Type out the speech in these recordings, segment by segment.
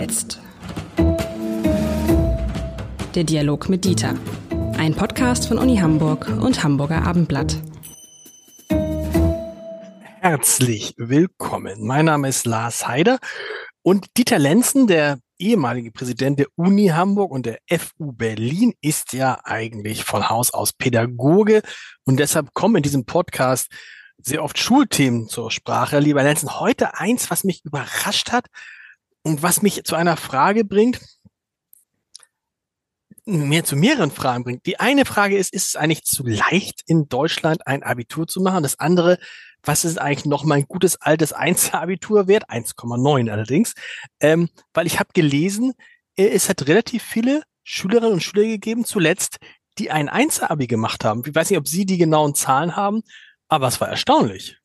jetzt? Der Dialog mit Dieter. Ein Podcast von Uni Hamburg und Hamburger Abendblatt. Herzlich willkommen. Mein Name ist Lars Heider und Dieter Lenzen, der ehemalige Präsident der Uni Hamburg und der FU Berlin, ist ja eigentlich von Haus aus Pädagoge und deshalb kommen in diesem Podcast sehr oft Schulthemen zur Sprache. Lieber Lenzen, heute eins, was mich überrascht hat und was mich zu einer Frage bringt, mehr zu mehreren Fragen bringt. Die eine Frage ist, ist es eigentlich zu leicht, in Deutschland ein Abitur zu machen? Das andere, was ist eigentlich noch mein gutes altes Einzelabitur wert? 1,9 allerdings. Ähm, weil ich habe gelesen, äh, es hat relativ viele Schülerinnen und Schüler gegeben, zuletzt, die ein Einzelabi gemacht haben. Ich weiß nicht, ob Sie die genauen Zahlen haben, aber es war erstaunlich.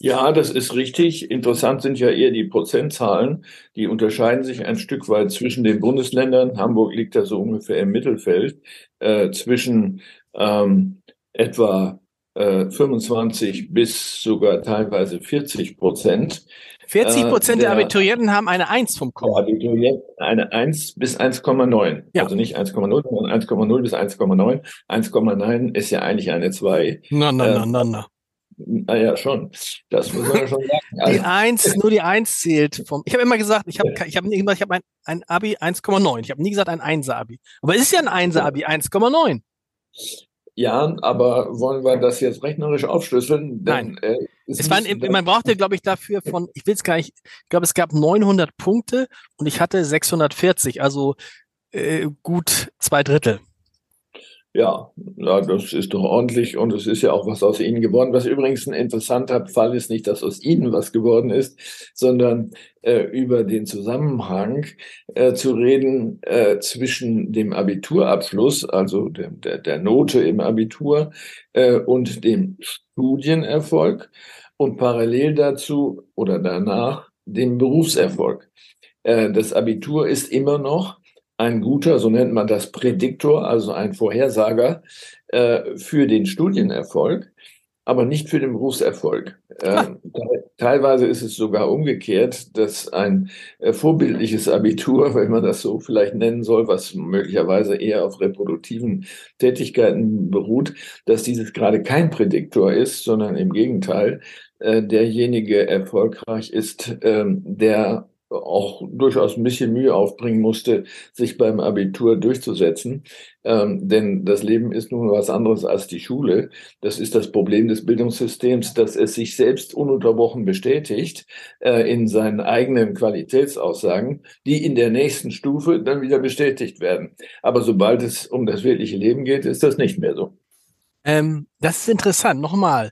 Ja, das ist richtig. Interessant sind ja eher die Prozentzahlen. Die unterscheiden sich ein Stück weit zwischen den Bundesländern. Hamburg liegt da so ungefähr im Mittelfeld, äh, zwischen ähm, etwa äh, 25 bis sogar teilweise 40 Prozent. 40 Prozent äh, der, der, Abiturienten haben eine 1 vom Komma. Abiturienten eine 1 bis 1,9. Ja. Also nicht 1,0, sondern 1,0 bis 1,9. 1,9 ist ja eigentlich eine 2. Na, na, na, na, na. Naja, schon. Das muss man ja schon sagen. Also, die Eins, nur die Eins zählt. Vom, ich habe immer gesagt, ich habe ich hab nie gesagt, ich habe ein, ein Abi 1,9. Ich habe nie gesagt ein Einser-Abi. Aber es ist ja ein Einser-Abi, 1,9. Ja, aber wollen wir das jetzt rechnerisch aufschlüsseln? Denn, Nein. Äh, es waren, man brauchte, glaube ich, dafür von, ich will es gar nicht, ich glaube, es gab 900 Punkte und ich hatte 640, also äh, gut zwei Drittel. Ja, ja, das ist doch ordentlich und es ist ja auch was aus Ihnen geworden. Was übrigens ein interessanter Fall ist, nicht, dass aus Ihnen was geworden ist, sondern äh, über den Zusammenhang äh, zu reden äh, zwischen dem Abiturabschluss, also der, der, der Note im Abitur äh, und dem Studienerfolg und parallel dazu oder danach dem Berufserfolg. Äh, das Abitur ist immer noch ein guter, so nennt man das Prädiktor, also ein Vorhersager äh, für den Studienerfolg, aber nicht für den Berufserfolg. Äh, teilweise ist es sogar umgekehrt, dass ein äh, vorbildliches Abitur, wenn man das so vielleicht nennen soll, was möglicherweise eher auf reproduktiven Tätigkeiten beruht, dass dieses gerade kein Prädiktor ist, sondern im Gegenteil äh, derjenige erfolgreich ist, ähm, der auch durchaus ein bisschen Mühe aufbringen musste, sich beim Abitur durchzusetzen. Ähm, denn das Leben ist nun was anderes als die Schule. Das ist das Problem des Bildungssystems, dass es sich selbst ununterbrochen bestätigt äh, in seinen eigenen Qualitätsaussagen, die in der nächsten Stufe dann wieder bestätigt werden. Aber sobald es um das wirkliche Leben geht, ist das nicht mehr so. Ähm, das ist interessant. Nochmal,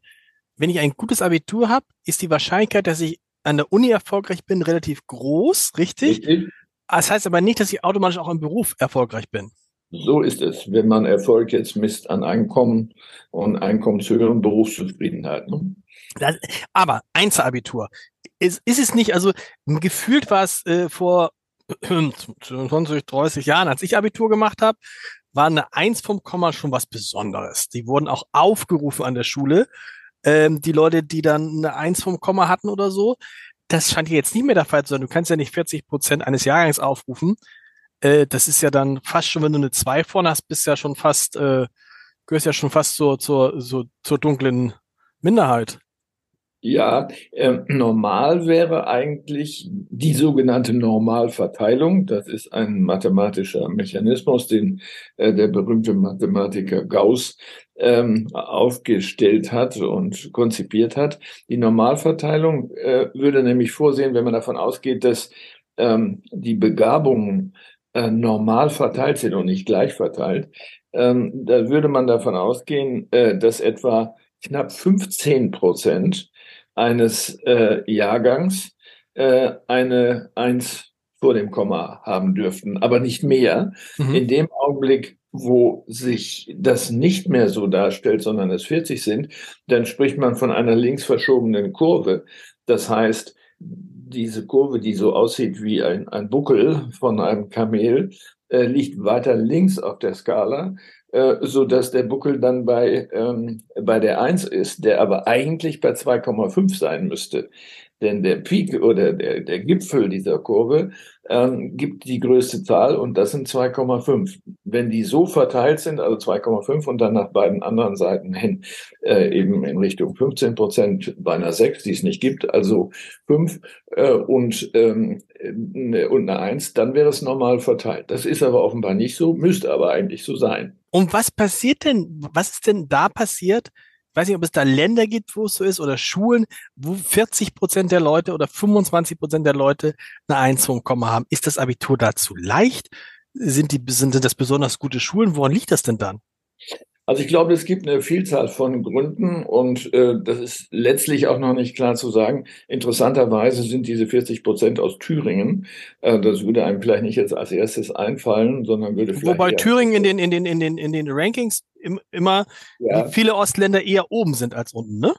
wenn ich ein gutes Abitur habe, ist die Wahrscheinlichkeit, dass ich an der Uni erfolgreich bin, relativ groß, richtig? richtig? Das heißt aber nicht, dass ich automatisch auch im Beruf erfolgreich bin. So ist es, wenn man Erfolg jetzt misst an Einkommen und Einkommenshöhe und Berufszufriedenheit. Ne? Das, aber Einzelabitur, ist, ist es nicht, also gefühlt war es äh, vor 20, 30 Jahren, als ich Abitur gemacht habe, war eine Eins vom Komma schon was Besonderes. Die wurden auch aufgerufen an der Schule ähm, die Leute, die dann eine Eins vom Komma hatten oder so. Das scheint jetzt nicht mehr der Fall zu sein. Du kannst ja nicht 40 Prozent eines Jahrgangs aufrufen. Äh, das ist ja dann fast schon, wenn du eine Zwei vorne hast, bist ja schon fast, äh, gehörst ja schon fast zur, zur, zur, zur dunklen Minderheit. Ja, äh, normal wäre eigentlich die sogenannte Normalverteilung. Das ist ein mathematischer Mechanismus, den äh, der berühmte Mathematiker Gauss ähm, aufgestellt hat und konzipiert hat. Die Normalverteilung äh, würde nämlich vorsehen, wenn man davon ausgeht, dass ähm, die Begabungen äh, normal verteilt sind und nicht gleich verteilt, ähm, da würde man davon ausgehen, äh, dass etwa knapp 15 Prozent eines äh, Jahrgangs äh, eine Eins vor dem Komma haben dürften, aber nicht mehr. Mhm. In dem Augenblick, wo sich das nicht mehr so darstellt, sondern es 40 sind, dann spricht man von einer links verschobenen Kurve. Das heißt, diese Kurve, die so aussieht wie ein, ein Buckel von einem Kamel, äh, liegt weiter links auf der Skala, äh, so dass der Buckel dann bei, ähm, bei der 1 ist, der aber eigentlich bei 2,5 sein müsste. Denn der Peak oder der, der Gipfel dieser Kurve ähm, gibt die größte Zahl und das sind 2,5. Wenn die so verteilt sind, also 2,5 und dann nach beiden anderen Seiten hin äh, eben in Richtung 15 Prozent bei einer 6, die es nicht gibt, also 5 äh, und, ähm, und eine 1, dann wäre es normal verteilt. Das ist aber offenbar nicht so, müsste aber eigentlich so sein. Und was passiert denn, was ist denn da passiert, weiß nicht, ob es da Länder gibt, wo es so ist, oder Schulen, wo 40 Prozent der Leute oder 25 Prozent der Leute eine 1,5 haben. Ist das Abitur dazu leicht? Sind, die, sind das besonders gute Schulen? Woran liegt das denn dann? Also ich glaube, es gibt eine Vielzahl von Gründen und äh, das ist letztlich auch noch nicht klar zu sagen. Interessanterweise sind diese 40 Prozent aus Thüringen. Äh, das würde einem vielleicht nicht jetzt als erstes einfallen, sondern würde vielleicht. Wobei Thüringen in den, in den, in den, in den Rankings im, immer ja. viele Ostländer eher oben sind als unten, ne?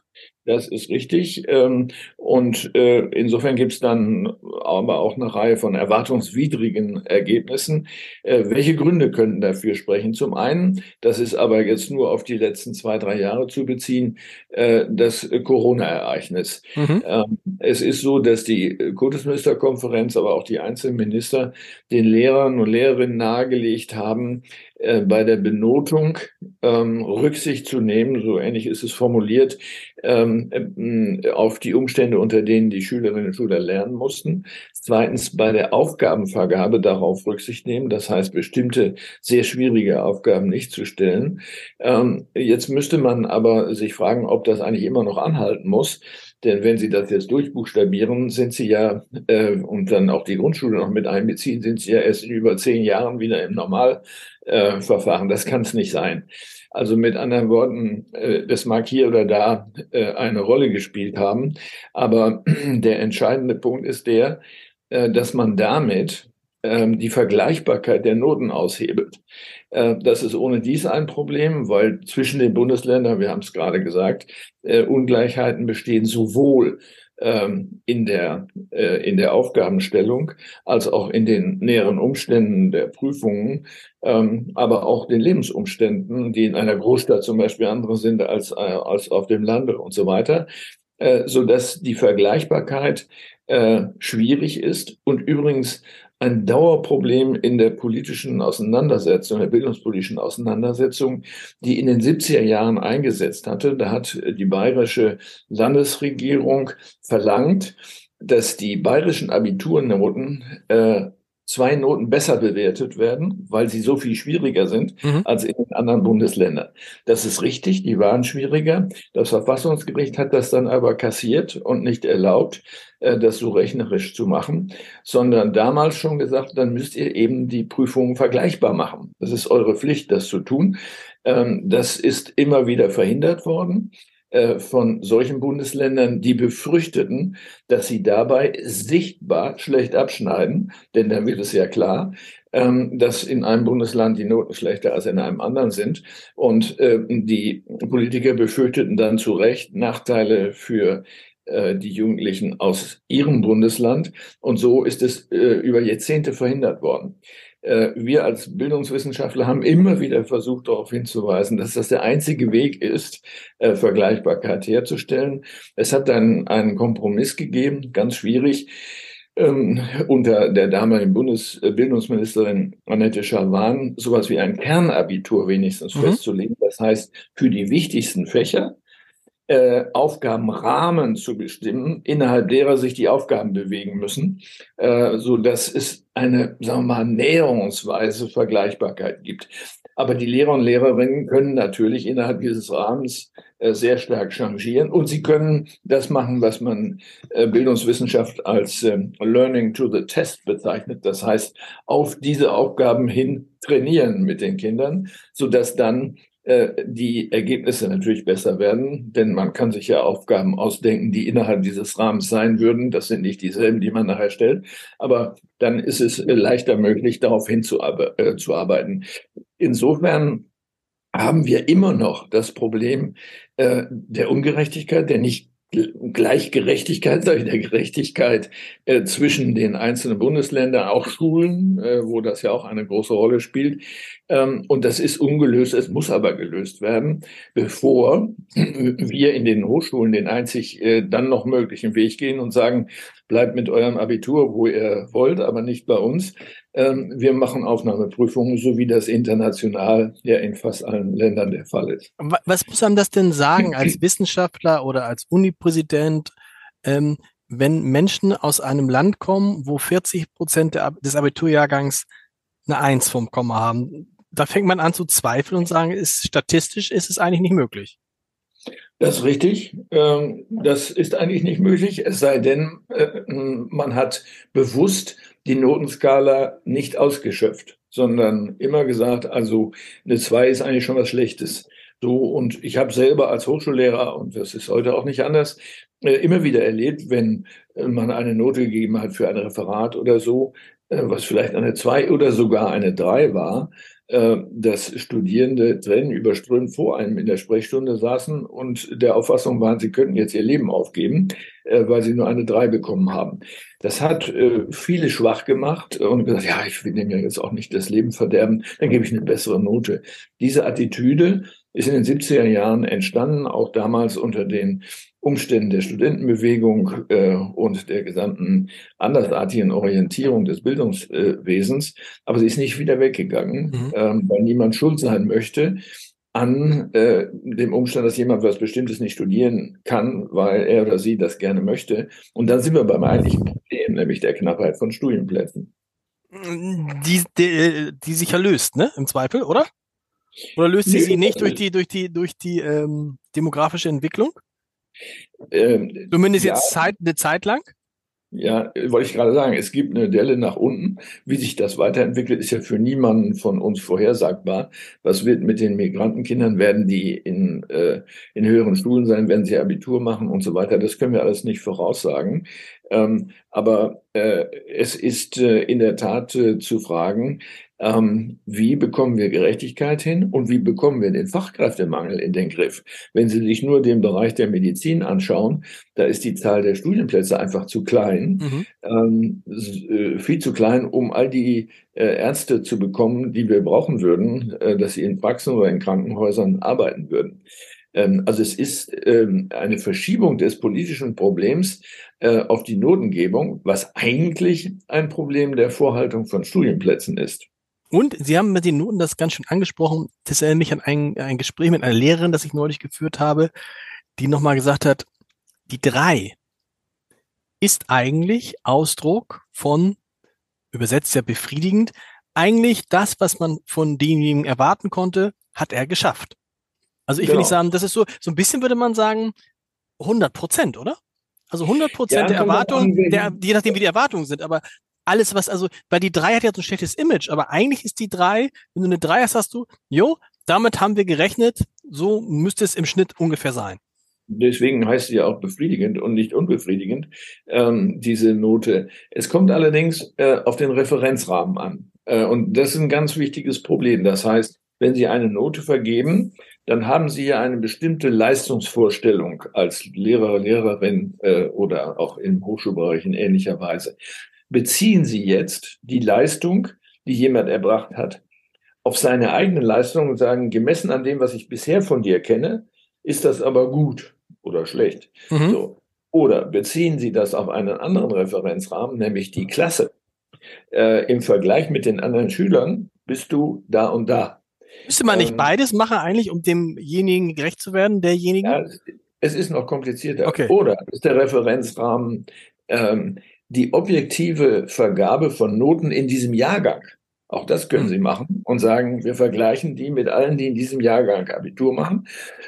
Das ist richtig. Ähm, und äh, insofern gibt es dann aber auch eine Reihe von erwartungswidrigen Ergebnissen. Äh, welche Gründe könnten dafür sprechen? Zum einen, das ist aber jetzt nur auf die letzten zwei, drei Jahre zu beziehen, äh, das Corona-Ereignis. Mhm. Ähm, es ist so, dass die Kultusministerkonferenz, aber auch die einzelnen Minister den Lehrern und Lehrerinnen nahegelegt haben, äh, bei der Benotung ähm, Rücksicht zu nehmen, so ähnlich ist es formuliert, ähm, äh, auf die Umstände, unter denen die Schülerinnen und Schüler lernen mussten. Zweitens bei der Aufgabenvergabe darauf Rücksicht nehmen, das heißt bestimmte sehr schwierige Aufgaben nicht zu stellen. Ähm, jetzt müsste man aber sich fragen, ob das eigentlich immer noch anhalten muss. Denn wenn Sie das jetzt durchbuchstabieren, sind Sie ja, äh, und dann auch die Grundschule noch mit einbeziehen, sind Sie ja erst in über zehn Jahren wieder im Normalverfahren. Äh, das kann es nicht sein. Also mit anderen Worten, äh, das mag hier oder da äh, eine Rolle gespielt haben. Aber der entscheidende Punkt ist der, äh, dass man damit ähm, die Vergleichbarkeit der Noten aushebelt. Äh, das ist ohne dies ein Problem, weil zwischen den Bundesländern, wir haben es gerade gesagt, Ungleichheiten bestehen sowohl ähm, in der, äh, in der Aufgabenstellung als auch in den näheren Umständen der Prüfungen, ähm, aber auch den Lebensumständen, die in einer Großstadt zum Beispiel andere sind als, als auf dem Lande und so weiter, so dass die Vergleichbarkeit schwierig ist. Und übrigens ein Dauerproblem in der politischen Auseinandersetzung, der bildungspolitischen Auseinandersetzung, die in den 70er Jahren eingesetzt hatte. Da hat die bayerische Landesregierung verlangt, dass die bayerischen Abiturnoten äh, zwei Noten besser bewertet werden, weil sie so viel schwieriger sind mhm. als in den anderen Bundesländern. Das ist richtig, die waren schwieriger. Das Verfassungsgericht hat das dann aber kassiert und nicht erlaubt, äh, das so rechnerisch zu machen, sondern damals schon gesagt, dann müsst ihr eben die Prüfungen vergleichbar machen. Das ist eure Pflicht, das zu tun. Ähm, das ist immer wieder verhindert worden. Äh, von solchen Bundesländern, die befürchteten, dass sie dabei sichtbar schlecht abschneiden, denn dann wird es ja klar, ähm, dass in einem Bundesland die Noten schlechter als in einem anderen sind. Und äh, die Politiker befürchteten dann zu Recht Nachteile für äh, die Jugendlichen aus ihrem Bundesland. Und so ist es über Jahrzehnte verhindert worden. Äh, wir als Bildungswissenschaftler haben immer wieder versucht, darauf hinzuweisen, dass das der einzige Weg ist, äh, Vergleichbarkeit herzustellen. Es hat dann einen Kompromiss gegeben, ganz schwierig, ähm, unter der damaligen Bundesbildungsministerin Annette Schalwan sowas wie ein Kernabitur wenigstens mhm. festzulegen. Das heißt, für die wichtigsten Fächer äh, Aufgabenrahmen zu bestimmen, innerhalb derer sich die Aufgaben bewegen müssen, äh, so dass es eine, sagen wir mal, näherungsweise Vergleichbarkeit gibt. Aber die Lehrer und Lehrerinnen können natürlich innerhalb dieses Rahmens äh, sehr stark changieren und sie können das machen, was man äh, Bildungswissenschaft als äh, Learning to the Test bezeichnet. Das heißt, auf diese Aufgaben hin trainieren mit den Kindern, so dass dann die Ergebnisse natürlich besser werden, denn man kann sich ja Aufgaben ausdenken, die innerhalb dieses Rahmens sein würden. Das sind nicht dieselben, die man nachher stellt, aber dann ist es äh, leichter möglich, darauf hinzuarbeiten. Äh, Insofern haben wir immer noch das Problem äh, der Ungerechtigkeit, der nicht Gleichgerechtigkeit, sage ich, der Gerechtigkeit äh, zwischen den einzelnen Bundesländern, auch Schulen, äh, wo das ja auch eine große Rolle spielt. Ähm, und das ist ungelöst, es muss aber gelöst werden, bevor wir in den Hochschulen den einzig äh, dann noch möglichen Weg gehen und sagen, bleibt mit eurem Abitur, wo ihr wollt, aber nicht bei uns. Ähm, wir machen Aufnahmeprüfungen, so wie das international ja in fast allen Ländern der Fall ist. Was muss einem das denn sagen als Wissenschaftler oder als Unipräsident, ähm, wenn Menschen aus einem Land kommen, wo 40 Prozent des Abiturjahrgangs eine Eins vom Komma haben? Da fängt man an zu zweifeln und sagen, ist statistisch ist es eigentlich nicht möglich. Das ist richtig. Ähm, das ist eigentlich nicht möglich, es sei denn, äh, man hat bewusst die Notenskala nicht ausgeschöpft, sondern immer gesagt, also eine 2 ist eigentlich schon was Schlechtes. So, und ich habe selber als Hochschullehrer, und das ist heute auch nicht anders, äh, immer wieder erlebt, wenn äh, man eine Note gegeben hat für ein Referat oder so, was vielleicht eine 2 oder sogar eine 3 war, äh, dass Studierende Tränen überströmt vor einem in der Sprechstunde saßen und der Auffassung waren, sie könnten jetzt ihr Leben aufgeben, äh, weil sie nur eine drei bekommen haben. Das hat äh, viele schwach gemacht und gesagt, ja, ich will dem ja jetzt auch nicht das Leben verderben, dann gebe ich eine bessere Note. Diese Attitüde ist in den 70er Jahren entstanden, auch damals unter den Umständen der Studentenbewegung äh, und der gesamten andersartigen Orientierung des Bildungswesens. Aber sie ist nicht wieder weggegangen, mhm. ähm, weil niemand schuld sein möchte an äh, dem Umstand, dass jemand was Bestimmtes nicht studieren kann, weil er oder sie das gerne möchte. Und dann sind wir beim eigentlichen Problem, nämlich der Knappheit von Studienplätzen. Die, die, die sich ja löst, ne? Im Zweifel, oder? Oder löst sie nee, sie nicht durch die, durch die, durch die ähm, demografische Entwicklung? Ähm, Zumindest ja, jetzt Zeit, eine Zeit lang? Ja, wollte ich gerade sagen, es gibt eine Delle nach unten. Wie sich das weiterentwickelt, ist ja für niemanden von uns vorhersagbar. Was wird mit den Migrantenkindern? Werden die in, äh, in höheren Schulen sein? Werden sie Abitur machen und so weiter? Das können wir alles nicht voraussagen. Ähm, aber äh, es ist äh, in der Tat äh, zu fragen, ähm, wie bekommen wir Gerechtigkeit hin und wie bekommen wir den Fachkräftemangel in den Griff? Wenn Sie sich nur den Bereich der Medizin anschauen, da ist die Zahl der Studienplätze einfach zu klein, mhm. ähm, äh, viel zu klein, um all die äh, Ärzte zu bekommen, die wir brauchen würden, äh, dass sie in Praxen oder in Krankenhäusern arbeiten würden. Ähm, also es ist ähm, eine Verschiebung des politischen Problems äh, auf die Notengebung, was eigentlich ein Problem der Vorhaltung von Studienplätzen ist. Und Sie haben mit den Noten das ganz schön angesprochen. Das erinnert mich an ein, ein Gespräch mit einer Lehrerin, das ich neulich geführt habe, die nochmal gesagt hat, die drei ist eigentlich Ausdruck von, übersetzt ja befriedigend, eigentlich das, was man von demjenigen erwarten konnte, hat er geschafft. Also ich genau. will nicht sagen, das ist so, so ein bisschen würde man sagen, 100 Prozent, oder? Also 100 Prozent ja, der Erwartungen, der, je nachdem wie die Erwartungen sind, aber alles, was, also, weil die drei hat ja so ein schlechtes Image, aber eigentlich ist die drei, wenn du eine drei hast, hast du, jo, damit haben wir gerechnet, so müsste es im Schnitt ungefähr sein. Deswegen heißt sie ja auch befriedigend und nicht unbefriedigend, ähm, diese Note. Es kommt allerdings äh, auf den Referenzrahmen an. Äh, und das ist ein ganz wichtiges Problem. Das heißt, wenn Sie eine Note vergeben, dann haben Sie ja eine bestimmte Leistungsvorstellung als Lehrer, Lehrerin äh, oder auch im Hochschulbereich in ähnlicher Weise beziehen Sie jetzt die Leistung, die jemand erbracht hat, auf seine eigene Leistung und sagen, gemessen an dem, was ich bisher von dir kenne, ist das aber gut oder schlecht. Mhm. So. Oder beziehen Sie das auf einen anderen Referenzrahmen, nämlich die Klasse. Äh, Im Vergleich mit den anderen Schülern bist du da und da. Müsste man nicht ähm, beides machen eigentlich, um demjenigen gerecht zu werden, derjenigen? Ja, es ist noch komplizierter. Okay. Oder ist der Referenzrahmen ähm, die objektive Vergabe von Noten in diesem Jahrgang. Auch das können Sie machen und sagen, wir vergleichen die mit allen, die in diesem Jahrgang Abitur machen.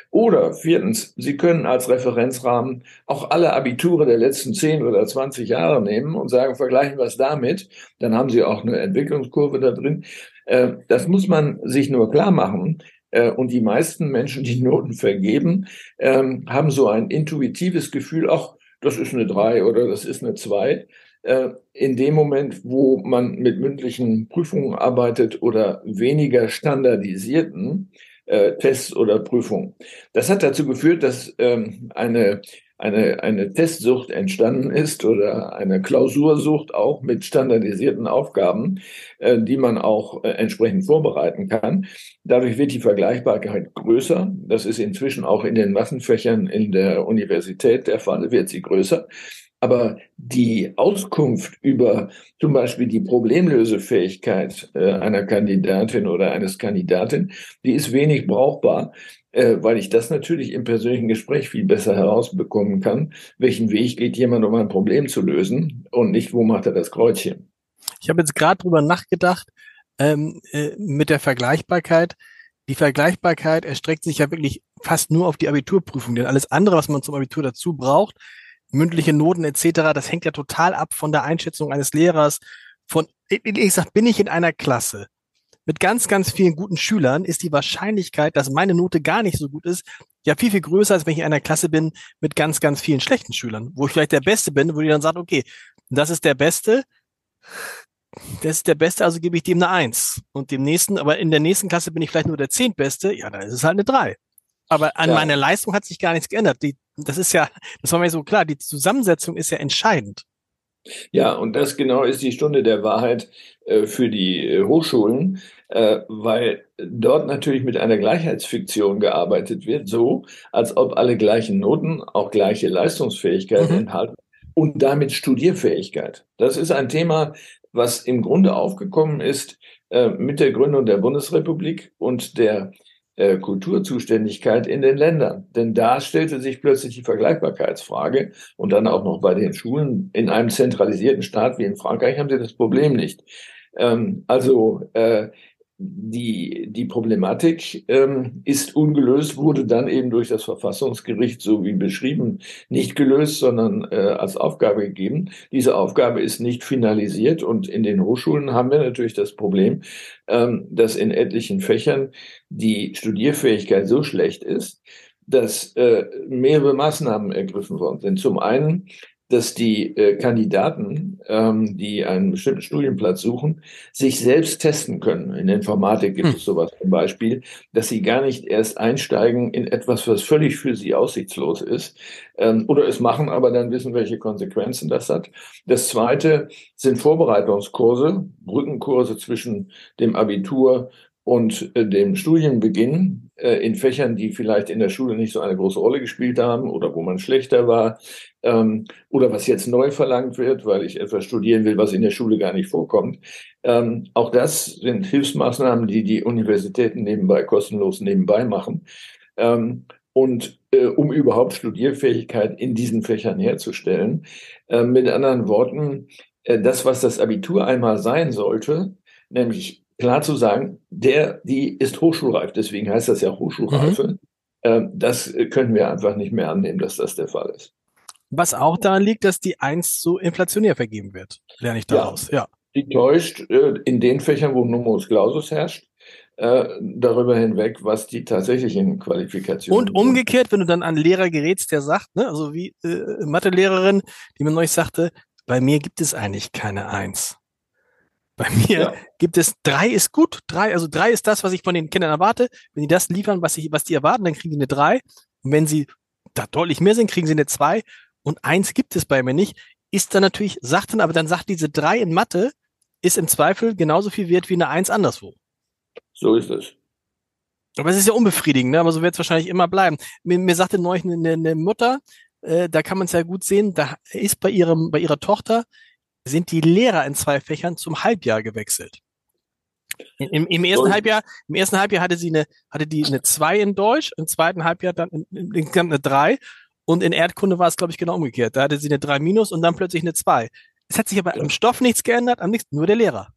Oder viertens, Sie können als Referenzrahmen auch alle Abiture der letzten 10 oder 20 Jahre nehmen und sagen, vergleichen wir es damit. Dann haben Sie auch eine Entwicklungskurve da drin. Äh, das muss man sich nur klar machen. Äh, und die meisten Menschen, die Noten vergeben, ähm, haben so ein intuitives Gefühl, auch das ist eine drei oder das ist eine zwei. Äh, in dem Moment, wo man mit mündlichen Prüfungen arbeitet oder weniger standardisierten äh, Tests oder Prüfungen. Das hat dazu geführt, dass ähm, eine eine, eine Testsucht entstanden ist oder eine Klausursucht auch mit standardisierten Aufgaben, äh, die man auch äh, entsprechend vorbereiten kann. Dadurch wird die Vergleichbarkeit größer. Das ist inzwischen auch in den Massenfächern in der Universität der Fall, wird sie größer. Aber die Auskunft über zum Beispiel die Problemlösefähigkeit äh, einer Kandidatin oder eines Kandidaten, die ist wenig brauchbar, äh, weil ich das natürlich im persönlichen Gespräch viel besser herausbekommen kann, welchen Weg geht jemand, um ein Problem zu lösen und nicht, wo macht er das Kreuzchen. Ich habe jetzt gerade drüber nachgedacht, ähm, äh, mit der Vergleichbarkeit. Die Vergleichbarkeit erstreckt sich ja wirklich fast nur auf die Abiturprüfung, denn alles andere, was man zum Abitur dazu braucht, mündliche Noten etc., das hängt ja total ab von der Einschätzung eines Lehrers. Von, ich sag, bin ich in einer Klasse mit ganz, ganz vielen guten Schülern, ist die Wahrscheinlichkeit, dass meine Note gar nicht so gut ist, ja viel, viel größer, als wenn ich in einer Klasse bin mit ganz, ganz vielen schlechten Schülern, wo ich vielleicht der Beste bin, wo die dann sagt, okay, das ist der Beste, das ist der Beste, also gebe ich dem eine Eins. Und dem nächsten, aber in der nächsten Klasse bin ich vielleicht nur der Zehntbeste, ja, dann ist es halt eine Drei. Aber an ja. meiner Leistung hat sich gar nichts geändert. Die, das ist ja, das war mir so klar, die Zusammensetzung ist ja entscheidend. Ja, und das genau ist die Stunde der Wahrheit äh, für die äh, Hochschulen, äh, weil dort natürlich mit einer Gleichheitsfiktion gearbeitet wird, so als ob alle gleichen Noten auch gleiche Leistungsfähigkeit mhm. enthalten und damit Studierfähigkeit. Das ist ein Thema, was im Grunde aufgekommen ist äh, mit der Gründung der Bundesrepublik und der äh, Kulturzuständigkeit in den Ländern. Denn da stellte sich plötzlich die Vergleichbarkeitsfrage und dann auch noch bei den Schulen. In einem zentralisierten Staat wie in Frankreich haben sie das Problem nicht. Ähm, also äh, die, die Problematik ähm, ist ungelöst, wurde dann eben durch das Verfassungsgericht, so wie beschrieben, nicht gelöst, sondern äh, als Aufgabe gegeben. Diese Aufgabe ist nicht finalisiert und in den Hochschulen haben wir natürlich das Problem, ähm, dass in etlichen Fächern die Studierfähigkeit so schlecht ist, dass äh, mehrere Maßnahmen ergriffen worden sind. Zum einen dass die äh, Kandidaten, ähm, die einen bestimmten Studienplatz suchen, sich selbst testen können. In der Informatik gibt hm. es sowas zum Beispiel, dass sie gar nicht erst einsteigen in etwas, was völlig für sie aussichtslos ist, ähm, oder es machen, aber dann wissen, welche Konsequenzen das hat. Das zweite sind Vorbereitungskurse, Brückenkurse zwischen dem Abitur und äh, dem Studienbeginn äh, in Fächern, die vielleicht in der Schule nicht so eine große Rolle gespielt haben oder wo man schlechter war ähm, oder was jetzt neu verlangt wird, weil ich etwas studieren will, was in der Schule gar nicht vorkommt. Ähm, auch das sind Hilfsmaßnahmen, die die Universitäten nebenbei kostenlos nebenbei machen. Ähm, und äh, um überhaupt Studierfähigkeit in diesen Fächern herzustellen. Äh, mit anderen Worten, äh, das, was das Abitur einmal sein sollte, nämlich klar zu sagen, der, die ist hochschulreif, deswegen heißt das ja Hochschulreife. Mhm. Ähm, das können wir einfach nicht mehr annehmen, dass das der Fall ist. Was auch daran liegt, dass die Eins so inflationär vergeben wird, lerne ich daraus. Ja. ja. Die täuscht äh, in den Fächern, wo Numerus Clausus herrscht, äh, darüber hinweg, was die tatsächlichen Qualifikationen Und umgekehrt, wenn du dann an Lehrer gerätst, der sagt, ne, also wie äh, Mathelehrerin, die mir neulich sagte, bei mir gibt es eigentlich keine Eins. Bei mir ja. gibt es drei ist gut, drei, also drei ist das, was ich von den Kindern erwarte. Wenn die das liefern, was ich, was die erwarten, dann kriegen die eine drei. Und wenn sie da deutlich mehr sind, kriegen sie eine zwei. Und eins gibt es bei mir nicht. Ist dann natürlich, sagt dann, aber dann sagt diese drei in Mathe, ist im Zweifel genauso viel wert wie eine eins anderswo. So ist es. Aber es ist ja unbefriedigend, ne? aber so wird es wahrscheinlich immer bleiben. Mir, mir sagte neulich eine, eine Mutter, äh, da kann man es ja gut sehen, da ist bei ihrem, bei ihrer Tochter sind die Lehrer in zwei Fächern zum Halbjahr gewechselt. Im, im ersten Halbjahr, im ersten Halbjahr hatte sie eine, hatte die eine zwei in Deutsch, im zweiten Halbjahr dann insgesamt eine drei und in Erdkunde war es, glaube ich, genau umgekehrt. Da hatte sie eine drei minus und dann plötzlich eine zwei. Es hat sich aber ja. Stoff nichts geändert, am nächsten nur der Lehrer.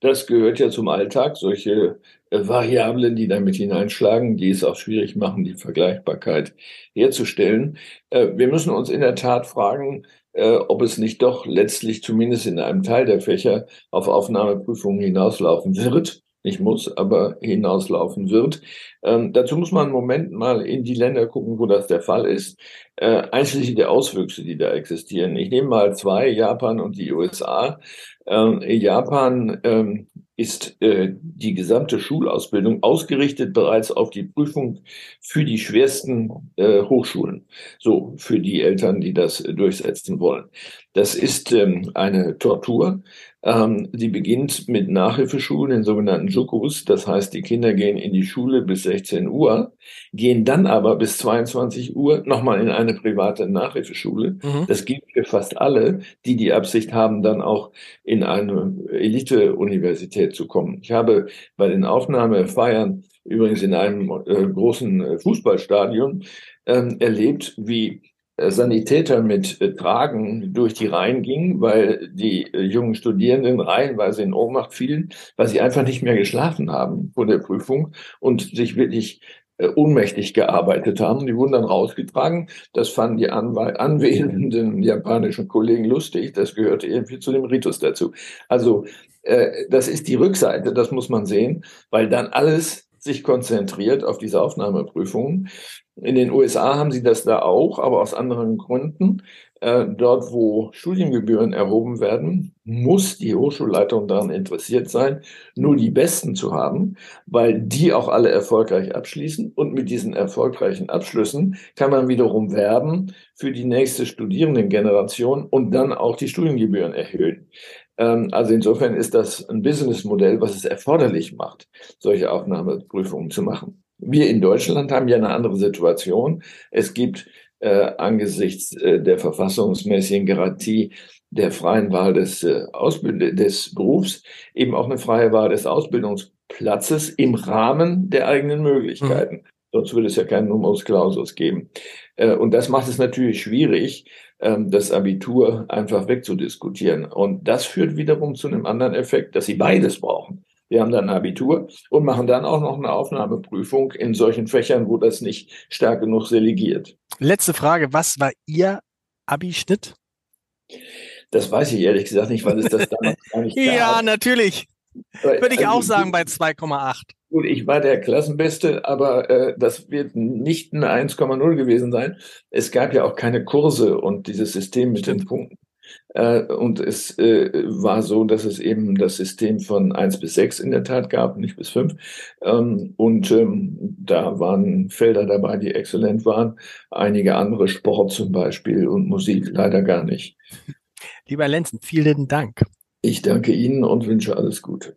Das gehört ja zum Alltag, solche äh, Variablen, die damit hineinschlagen, die es auch schwierig machen, die Vergleichbarkeit herzustellen. Äh, wir müssen uns in der Tat fragen, äh, ob es nicht doch letztlich zumindest in einem Teil der Fächer auf Aufnahmeprüfungen hinauslaufen wird. Nicht muss, aber hinauslaufen wird. Ähm, dazu muss man einen Moment mal in die Länder gucken, wo das der Fall ist, äh, einschließlich der Auswüchse, die da existieren. Ich nehme mal zwei, Japan und die USA. Ähm, Japan ähm, ist äh, die gesamte Schulausbildung ausgerichtet bereits auf die Prüfung für die schwersten äh, Hochschulen. So, für die Eltern, die das äh, durchsetzen wollen. Das ist ähm, eine Tortur. Ähm, die beginnt mit Nachhilfeschulen, den sogenannten Jukus. Das heißt, die Kinder gehen in die Schule bis 16 Uhr, gehen dann aber bis 22 Uhr nochmal in eine private Nachhilfeschule. Mhm. Das gilt für fast alle, die die Absicht haben, dann auch in eine Elite-Universität zu kommen. Ich habe bei den Aufnahmefeiern übrigens in einem äh, großen äh, Fußballstadion ähm, erlebt, wie Sanitäter mit äh, Tragen durch die Reihen gingen, weil die äh, jungen Studierenden reihenweise in Ohnmacht fielen, weil sie einfach nicht mehr geschlafen haben vor der Prüfung und sich wirklich ohnmächtig gearbeitet haben. Die wurden dann rausgetragen. Das fanden die anwesenden japanischen Kollegen lustig. Das gehörte irgendwie zu dem Ritus dazu. Also das ist die Rückseite, das muss man sehen, weil dann alles sich konzentriert auf diese Aufnahmeprüfungen. In den USA haben sie das da auch, aber aus anderen Gründen. Äh, dort, wo Studiengebühren erhoben werden, muss die Hochschulleitung daran interessiert sein, nur die Besten zu haben, weil die auch alle erfolgreich abschließen. Und mit diesen erfolgreichen Abschlüssen kann man wiederum werben für die nächste Studierendengeneration und dann auch die Studiengebühren erhöhen. Ähm, also insofern ist das ein Businessmodell, was es erforderlich macht, solche Aufnahmeprüfungen zu machen. Wir in Deutschland haben ja eine andere Situation. Es gibt äh, angesichts äh, der verfassungsmäßigen Garantie der freien Wahl des, äh, Ausbild des Berufs eben auch eine freie Wahl des Ausbildungsplatzes im Rahmen der eigenen Möglichkeiten. Mhm. Sonst würde es ja keinen Numerus Clausus geben. Äh, und das macht es natürlich schwierig, das Abitur einfach wegzudiskutieren. Und das führt wiederum zu einem anderen Effekt, dass sie beides brauchen. Wir haben dann ein Abitur und machen dann auch noch eine Aufnahmeprüfung in solchen Fächern, wo das nicht stark genug selegiert. Letzte Frage, was war Ihr Abischnitt? Das weiß ich ehrlich gesagt nicht, weil es das damals gar nicht gab. Ja, natürlich. Würde ich also, auch sagen bei 2,8. Gut, ich war der Klassenbeste, aber äh, das wird nicht eine 1,0 gewesen sein. Es gab ja auch keine Kurse und dieses System mit den Punkten äh, und es äh, war so, dass es eben das System von eins bis sechs in der Tat gab, nicht bis fünf. Ähm, und ähm, da waren Felder dabei, die exzellent waren. Einige andere Sport zum Beispiel und Musik leider gar nicht. Lieber Lenzen, vielen Dank. Ich danke Ihnen und wünsche alles Gute.